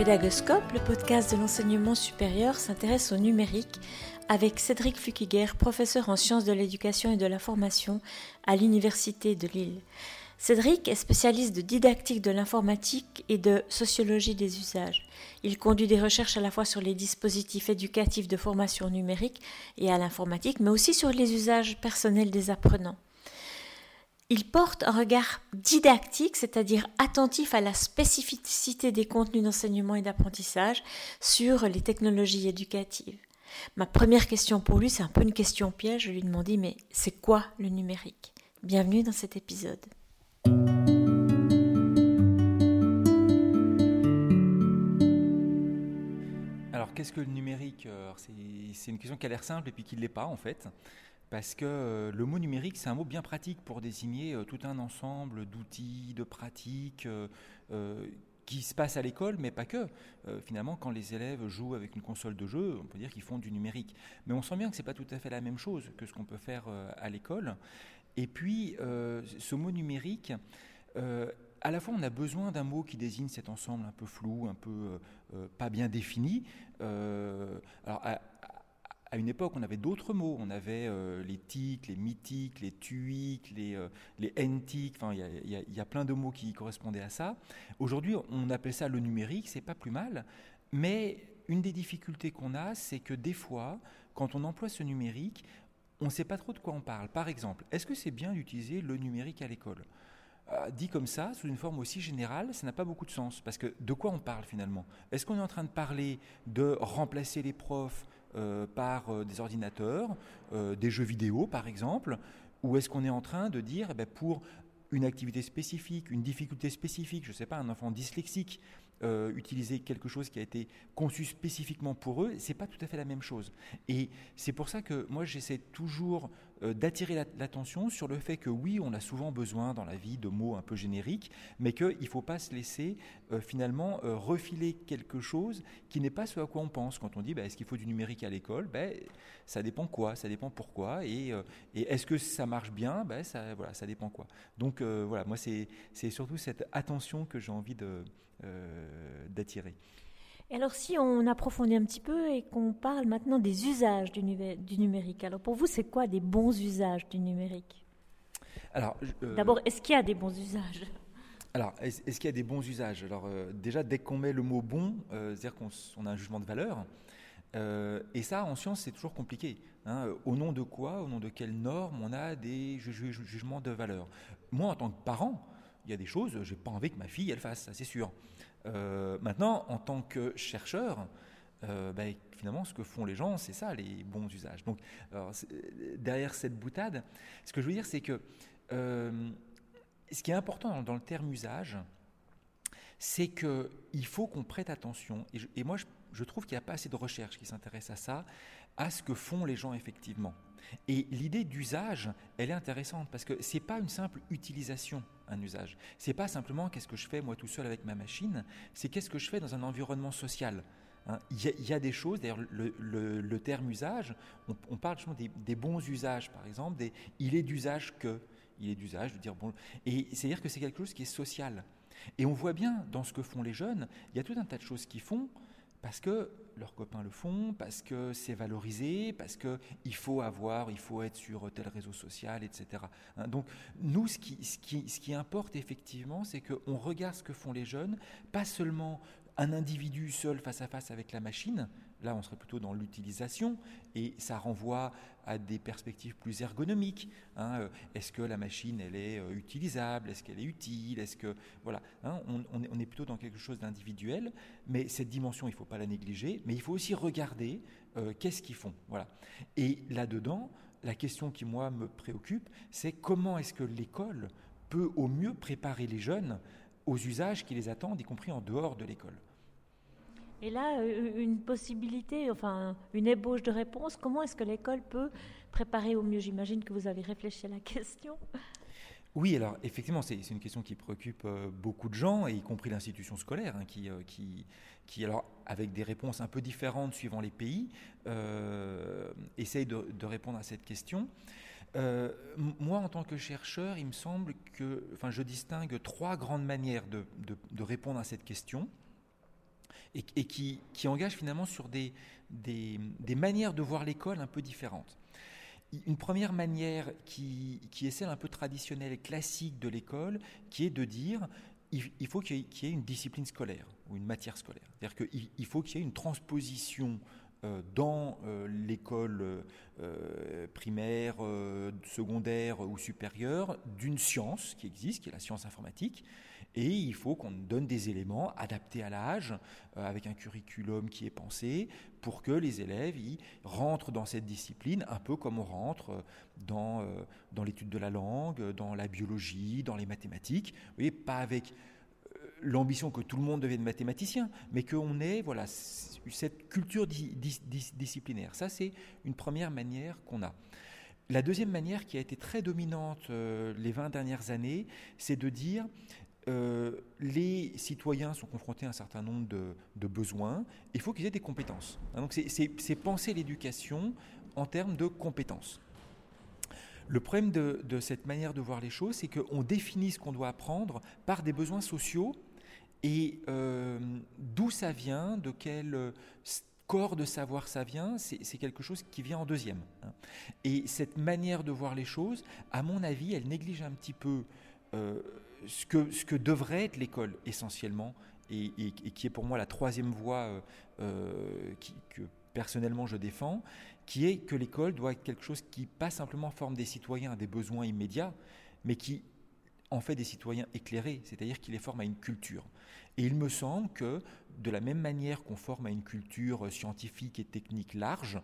Pédagoscope, le podcast de l'enseignement supérieur, s'intéresse au numérique avec Cédric Fukiger, professeur en sciences de l'éducation et de la formation à l'Université de Lille. Cédric est spécialiste de didactique de l'informatique et de sociologie des usages. Il conduit des recherches à la fois sur les dispositifs éducatifs de formation numérique et à l'informatique, mais aussi sur les usages personnels des apprenants. Il porte un regard didactique, c'est-à-dire attentif à la spécificité des contenus d'enseignement et d'apprentissage sur les technologies éducatives. Ma première question pour lui, c'est un peu une question piège. Je lui demandais, mais c'est quoi le numérique? Bienvenue dans cet épisode. Alors, qu'est-ce que le numérique? C'est une question qui a l'air simple et puis qui ne l'est pas en fait parce que euh, le mot numérique, c'est un mot bien pratique pour désigner euh, tout un ensemble d'outils, de pratiques euh, qui se passent à l'école, mais pas que. finalement, quand les élèves jouent avec une console de jeu, on peut dire qu'ils font du numérique. Mais on sent bien que ce n'est pas tout à fait la même chose que ce qu'on peut faire à l'école. Et puis, ce mot numérique, à la fois, on a besoin d'un mot qui désigne cet ensemble un peu flou, un peu pas bien défini. alors, à une époque, on avait d'autres mots. On avait euh, les tics, les mythiques, les tuiques, les, euh, les Enfin, il y, a plein de mots qui correspondaient à ça. Aujourd'hui, on appelle ça le numérique. C'est pas plus mal. Mais une des difficultés qu'on a, c'est que des fois, quand on emploie ce numérique, on ne sait pas trop de quoi on parle. Par exemple, est-ce que c'est bien d'utiliser le numérique à l'école? Euh, dit comme ça, sous une forme aussi générale, ça n'a pas beaucoup de sens. Parce que de quoi on parle finalement? Est-ce qu'on est en train de parler de remplacer les profs euh, par euh, des ordinateurs, des jeux vidéo par exemple Ou est-ce qu'on est en train de dire, eh ben, pour une activité spécifique, une difficulté spécifique, je ne sais pas, un enfant dyslexique, euh, utiliser quelque chose qui a été conçu spécifiquement pour eux, c'est pas tout à fait la même chose. Et c'est pour ça que moi j'essaie toujours euh, d'attirer l'attention sur le fait que oui, on a souvent besoin dans la vie de mots un peu génériques, mais qu'il ne faut pas se laisser euh, finalement refiler quelque chose qui n'est pas ce à quoi on pense. Quand on dit bah, est-ce qu'il faut du numérique à l'école, ben, ça dépend quoi, ça dépend pourquoi, et, est-ce que ça marche bien, ben, ça, voilà, ça dépend quoi. Donc voilà, moi c'est surtout cette attention que j'ai envie de d'attirer. Et alors si on approfondit un petit peu et qu'on parle maintenant des usages du, numérique, alors pour vous c'est quoi des bons usages du numérique? Alors, euh, D'abord, est-ce qu'il y a des bons usages? Alors, est-ce, qu'il y a des bons usages? Alors, euh, déjà, dès qu'on met le mot bon, c'est-à-dire qu'on a un jugement de valeur, et ça, en science, c'est toujours compliqué. Hein. Au nom de quoi, au nom de quelles normes on a des jugements de valeur? Moi, en tant que parent, il y a des choses, j'ai pas envie que ma fille elle fasse, ça c'est sûr. Euh, maintenant, en tant que chercheur, euh, ben, finalement, ce que font les gens, c'est ça, les bons usages. Donc, derrière cette boutade, ce que je veux dire, c'est que euh, ce qui est important dans, le terme usage, c'est qu'il faut qu'on prête attention. Et, moi, je, trouve qu'il n'y a pas assez de recherche qui s'intéresse à ça, à ce que font les gens effectivement. Et l'idée d'usage, elle est intéressante parce que c'est pas une simple utilisation un usage. C'est pas simplement qu'est-ce que je fais moi tout seul avec ma machine, c'est qu'est-ce que je fais dans un environnement social. Hein. Il y, a des choses, d'ailleurs le, terme usage, on, parle justement des, bons usages par exemple, il est d'usage que, il est d'usage de dire bon, et c'est-à-dire que c'est quelque chose qui est social. Et on voit bien dans ce que font les jeunes, il y a tout un tas de choses qu'ils font parce que leurs copains le font, parce que c'est valorisé, parce qu'il faut avoir, il faut être sur tel réseau social, etc. Hein, donc nous, ce qui, ce qui importe effectivement, c'est qu'on regarde ce que font les jeunes, pas seulement un individu seul face à face avec la machine, là on serait plutôt dans l'utilisation, et ça renvoie à des perspectives plus ergonomiques. Hein, euh, est-ce que la machine elle est euh, utilisable Est-ce qu'elle est utile Est-ce que voilà, hein, on, est plutôt dans quelque chose d'individuel, mais cette dimension il ne faut pas la négliger, mais il faut aussi regarder euh, qu'est-ce qu'ils font. Voilà. Et là-dedans, la question qui moi me préoccupe, c'est comment est-ce que l'école peut au mieux préparer les jeunes aux usages qui les attendent, y compris en dehors de l'école. Et là, euh, une possibilité, enfin une ébauche de réponse, comment est-ce que l'école peut préparer au mieux? J'imagine que vous avez réfléchi à la question. Oui, alors effectivement, c'est une question qui préoccupe euh, beaucoup de gens, y compris l'institution scolaire, hein, qui, euh, qui, qui, alors, avec des réponses un peu différentes suivant les pays, essaye de, répondre à cette question. moi, en tant que chercheur, il me semble que, enfin, je distingue trois grandes manières de répondre à cette question. Et, qui, qui, engage finalement sur des, des, manières de voir l'école un peu différentes. Une première manière qui, qui, est celle un peu traditionnelle et classique de l'école, qui est de dire il, faut qu'il y, ait une discipline scolaire ou une matière scolaire. C'est-à-dire qu'il faut qu'il y ait une transposition dans euh, l'école euh, primaire, secondaire ou supérieure d'une science qui existe, qui est la science informatique, et il faut qu'on donne des éléments adaptés à l'âge, avec un curriculum qui est pensé, pour que les élèves y rentrent dans cette discipline, un peu comme on rentre dans, dans l'étude de la langue, dans la biologie, dans les mathématiques, vous voyez, pas avec l'ambition que tout le monde devienne mathématicien, mais qu'on ait voilà, cette culture disciplinaire. Ça, c'est une première manière qu'on a. La deuxième manière qui a été très dominante euh, les 20 dernières années, c'est de dire euh, les citoyens sont confrontés à un certain nombre de, besoins, il faut qu'ils aient des compétences. Hein, donc c'est penser l'éducation en termes de compétences. Le problème de, de, cette manière de voir les choses, c'est qu'on définit ce qu'on doit apprendre par des besoins sociaux et euh, d'où ça vient, de quel euh, corps de savoir ça vient, c'est quelque chose qui vient en deuxième. Hein. Et cette manière de voir les choses, à mon avis, elle néglige un petit peu euh, ce, que, ce que devrait être l'école essentiellement, et, qui est pour moi la troisième voie que personnellement je défends, qui est que l'école doit être quelque chose qui pas simplement forme des citoyens à des besoins immédiats, mais qui en fait des citoyens éclairés, c'est-à-dire qui les forme à une culture. Et il me semble que de la même manière qu'on forme à une culture scientifique et technique large,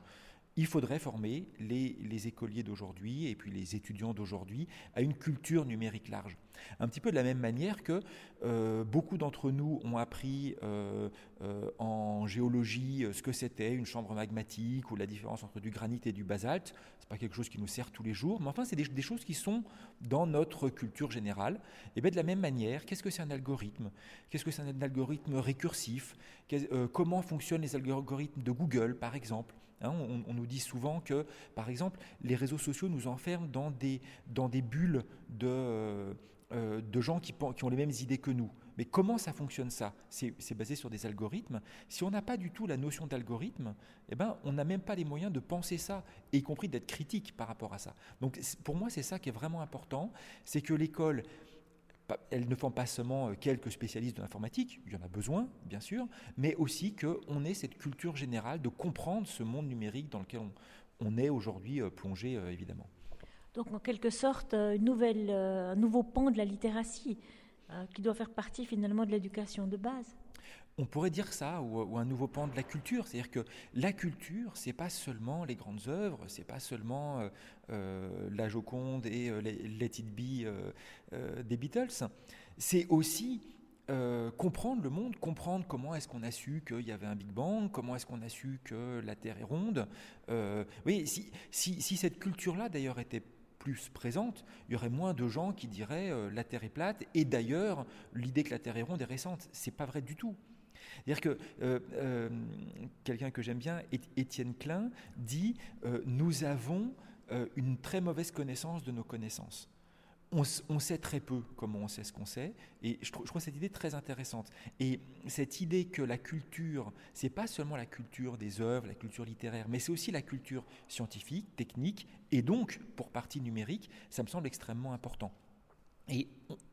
il faudrait former les, écoliers d'aujourd'hui et puis les étudiants d'aujourd'hui à une culture numérique large. Un petit peu de la même manière que euh, beaucoup d'entre nous ont appris euh, euh, en géologie ce que c'était une chambre magmatique ou la différence entre du granit et du basalte. C'est pas quelque chose qui nous sert tous les jours, mais enfin c'est des, choses qui sont dans notre culture générale. Et bien de la même manière, qu'est-ce que c'est un algorithme? Qu'est-ce que c'est un algorithme récursif? Comment fonctionnent les algorithmes de Google, par exemple? Hein, on, nous dit souvent que, par exemple, les réseaux sociaux nous enferment dans des, dans des bulles de, euh, euh, de gens qui, qui, ont les mêmes idées que nous. Mais comment ça fonctionne ça? C'est basé sur des algorithmes. Si on n'a pas du tout la notion d'algorithme, eh ben, on n'a même pas les moyens de penser ça, y compris d'être critique par rapport à ça. Donc pour moi, c'est ça qui est vraiment important, c'est que l'école elles ne font pas seulement euh, quelques spécialistes de l'informatique, il y en a besoin, bien sûr, mais aussi qu'on ait cette culture générale de comprendre ce monde numérique dans lequel on, est aujourd'hui euh, plongé, euh, évidemment. Donc, en quelque sorte, un nouveau pan de la littératie qui doit faire partie finalement de l'éducation de base. On pourrait dire ça, ou, un nouveau pan de la culture. C'est-à-dire que la culture, c'est pas seulement les grandes œuvres, c'est pas seulement euh, euh, la Joconde et euh, Let It Be des Beatles. C'est aussi comprendre le monde, comprendre comment est-ce qu'on a su qu'il y avait un Big Bang, comment est-ce qu'on a su que la Terre est ronde. oui, si, si, si cette culture-là, d'ailleurs, était plus présente, il y aurait moins de gens qui diraient la Terre est plate. Et d'ailleurs, l'idée que la Terre est ronde est récente. C'est pas vrai du tout. C'est-à-dire que euh, euh, quelqu'un que j'aime bien, Étienne Klein, dit euh, Nous avons une très mauvaise connaissance de nos connaissances. On, sait très peu comment on sait ce qu'on sait, et je, trouve, cette idée très intéressante. Et cette idée que la culture, c'est pas seulement la culture des œuvres, la culture littéraire, mais c'est aussi la culture scientifique, technique, et donc, pour partie numérique, ça me semble extrêmement important. Et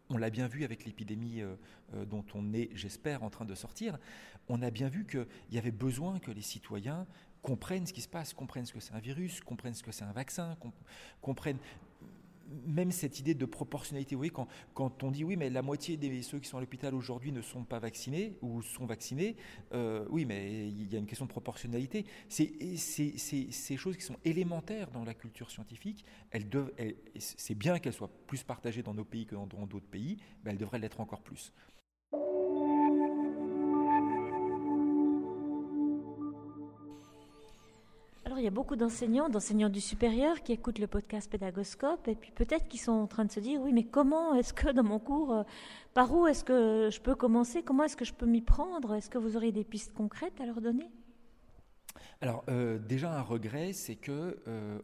on l'a bien vu avec l'épidémie euh, euh, dont on est, j'espère, en train de sortir, on a bien vu qu'il y avait besoin que les citoyens comprennent ce qui se passe, comprennent ce que c'est un virus, comprennent ce que c'est un vaccin, comprennent même cette idée de proportionnalité, vous voyez, quand, quand, on dit oui, mais la moitié de ceux qui sont à l'hôpital aujourd'hui ne sont pas vaccinés ou sont vaccinés, euh, oui, mais il y a une question de proportionnalité. C'est ces choses qui sont élémentaires dans la culture scientifique, c'est bien qu'elles soient plus partagées dans nos pays que dans d'autres pays, mais elles devraient l'être encore plus. Il y a beaucoup d'enseignants, d'enseignants du supérieur qui écoutent le podcast Pédagoscope et puis peut-être qu'ils sont en train de se dire oui, mais comment est-ce que dans mon cours, euh, par où est-ce que je peux commencer? Comment est-ce que je peux m'y prendre? Est-ce que vous aurez des pistes concrètes à leur donner? Alors, euh, déjà, un regret, c'est que. Euh,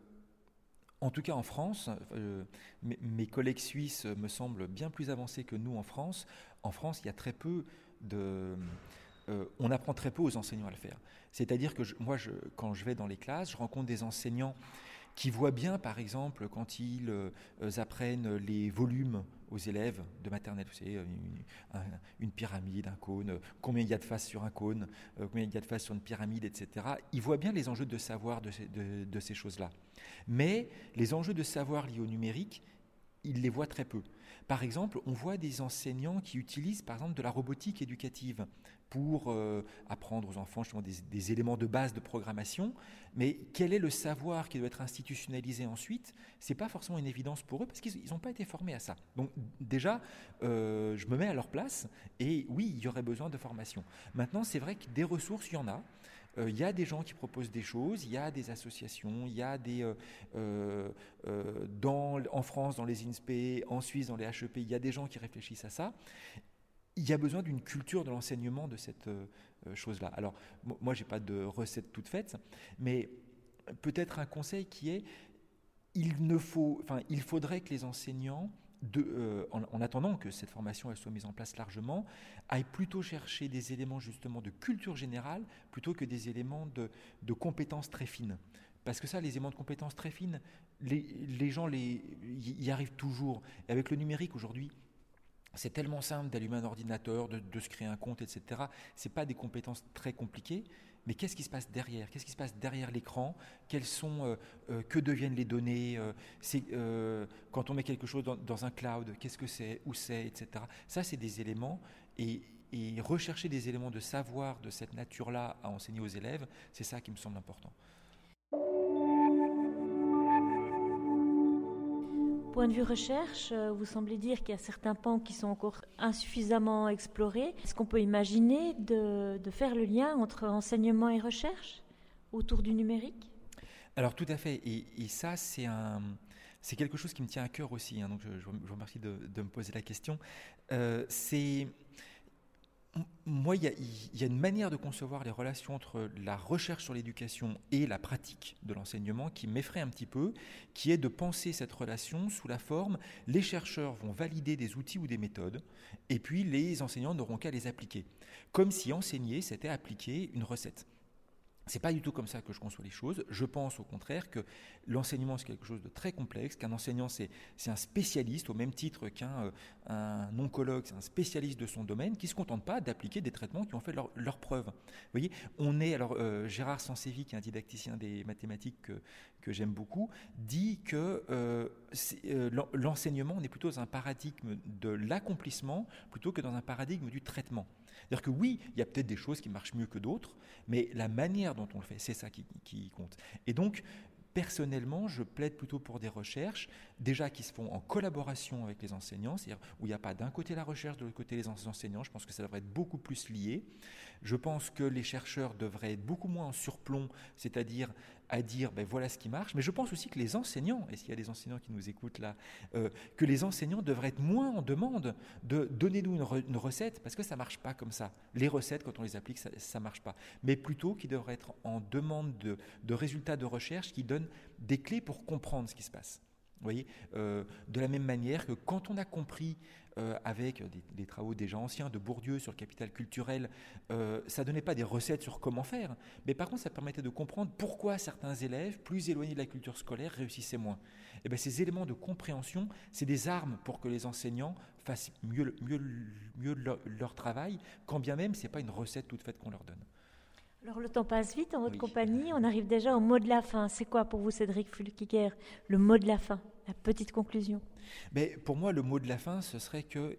en tout cas en France, mes, collègues suisses me semblent bien plus avancés que nous en France. En France, il y a très peu de, on apprend très peu aux enseignants à le faire. C'est-à-dire que moi, quand je vais dans les classes, je rencontre des enseignants qui voient bien, par exemple, quand ils apprennent les volumes aux élèves de maternelle, vous savez, une, pyramide, un cône, combien il y a de faces sur un cône, combien il y a de faces sur une pyramide, etc. Ils voient bien les enjeux de savoir de ces choses-là. Mais les enjeux de savoir liés au numérique, ils les voient très peu. Par exemple, on voit des enseignants qui utilisent par exemple de la robotique éducative pour euh, apprendre aux enfants justement des, éléments de base de programmation, mais quel est le savoir qui doit être institutionnalisé ensuite? C'est pas forcément une évidence pour eux parce qu'ils n'ont pas été formés à ça. Donc déjà, euh, je me mets à leur place et oui, il y aurait besoin de formation. Maintenant, c'est vrai que des ressources, il y en a. Euh, il y a des gens qui proposent des choses, il y a des associations, il y a des... Euh, euh, en France, dans les INSPE, en Suisse, dans les HEP, il y a des gens qui réfléchissent à ça. Il y a besoin d'une culture de l'enseignement de cette chose-là. Alors, moi, je n'ai pas de recette toute faite, mais peut-être un conseil qui est, il, ne faut, enfin, il faudrait que les enseignants euh, en, attendant que cette formation elle soit mise en place largement, aille plutôt chercher des éléments justement de culture générale plutôt que des éléments de, compétences très fines. Parce que ça, les éléments de compétences très fines, les, gens y arrivent toujours. Et avec le numérique aujourd'hui, c'est tellement simple d'allumer un ordinateur, de, de, se créer un compte, etc. Ce pas des compétences très compliquées. Mais qu'est-ce qui se passe derrière? Qu'est-ce qui se passe derrière l'écran? Quelles sont, euh, euh, que deviennent les données euh, quand on met quelque chose dans, un cloud, qu'est-ce que c'est Où c'est Etc. Ça, c'est des éléments et rechercher des éléments de savoir de cette nature-là à enseigner aux élèves, c'est ça qui me semble important. Point de vue recherche, euh, vous semblez dire qu'il y a certains pans qui sont encore insuffisamment explorés. Est-ce qu'on peut imaginer de, faire le lien entre enseignement et recherche autour du numérique? Alors tout à fait. Et, ça, c'est quelque chose qui me tient à cœur aussi, hein. donc je, vous remercie de, me poser la question. Euh, c'est moi, il y, a, une manière de concevoir les relations entre la recherche sur l'éducation et la pratique de l'enseignement qui m'effraie un petit peu, qui est de penser cette relation sous la forme les chercheurs vont valider des outils ou des méthodes, et puis les enseignants n'auront qu'à les appliquer. Comme si enseigner, c'était appliquer une recette. C'est pas du tout comme ça que je conçois les choses. Je pense au contraire que l'enseignement c'est quelque chose de très complexe, qu'un enseignant c'est un spécialiste au même titre qu'un euh, oncologue, c'est un spécialiste de son domaine qui se contente pas d'appliquer des traitements qui ont fait leur, leur preuve. Vous voyez, on est alors euh, Gérard Sansevi qui est un didacticien des mathématiques que, que j'aime beaucoup dit que euh, l'enseignement on est plutôt dans un paradigme de l'accomplissement plutôt que dans un paradigme du traitement. C'est-à-dire que oui, il y a peut-être des choses qui marchent mieux que d'autres, mais la manière dont on le fait, c'est ça qui, qui, compte. Et donc, personnellement, je plaide plutôt pour des recherches, déjà qui se font en collaboration avec les enseignants, c'est-à-dire où il n'y a pas d'un côté la recherche, de l'autre côté les enseignants. Je pense que ça devrait être beaucoup plus lié. Je pense que les chercheurs devraient être beaucoup moins en surplomb, c'est-à-dire à dire ben voilà ce qui marche. Mais je pense aussi que les enseignants, et s'il y a des enseignants qui nous écoutent là, euh, que les enseignants devraient être moins en demande de donner-nous une, recette, parce que ça ne marche pas comme ça. Les recettes, quand on les applique, ça ne marche pas. Mais plutôt qu'ils devraient être en demande de, de résultats de recherche qui donnent des clés pour comprendre ce qui se passe. Vous voyez, euh, de la même manière que quand on a compris euh, avec des, travaux déjà anciens de Bourdieu sur le capital culturel, euh, ça donnait pas des recettes sur comment faire, mais par contre ça permettait de comprendre pourquoi certains élèves plus éloignés de la culture scolaire réussissaient moins. Et eh bien ces éléments de compréhension, c'est des armes pour que les enseignants fassent mieux, leur, leur travail, quand bien même ce n'est pas une recette toute faite qu'on leur donne. Alors le temps passe vite en votre compagnie, on arrive déjà au mot de la fin. C'est quoi pour vous Cédric Fulkiger le mot de la fin, la petite conclusion? Mais Pour moi le mot de la fin ce serait que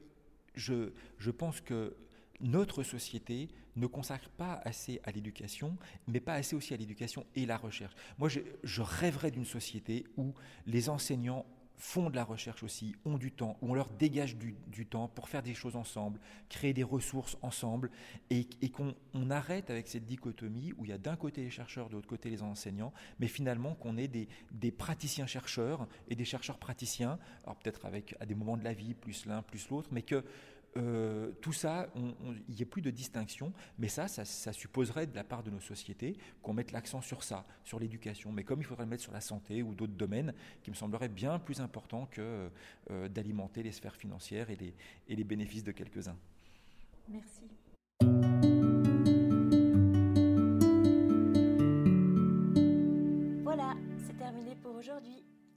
je, je pense que notre société ne consacre pas assez à l'éducation, mais pas assez aussi à l'éducation et la recherche. Moi, je, je rêverais d'une société où les enseignants font de la recherche aussi, ont du temps, où on leur dégage du, temps pour faire des choses ensemble, créer des ressources ensemble, et, qu'on arrête avec cette dichotomie où il y a d'un côté les chercheurs, de l'autre côté les enseignants, mais finalement qu'on ait des, des praticiens-chercheurs et des chercheurs-praticiens, alors peut-être avec à des moments de la vie, plus l'un, plus l'autre, mais que euh, tout ça, il n'y a plus de distinction, mais ça, ça, supposerait de la part de nos sociétés qu'on mette l'accent sur ça, sur l'éducation, mais comme il faudrait le mettre sur la santé ou d'autres domaines qui me sembleraient bien plus importants que euh, d'alimenter les sphères financières et les bénéfices de quelques-uns. Merci. Voilà, c'est terminé pour aujourd'hui.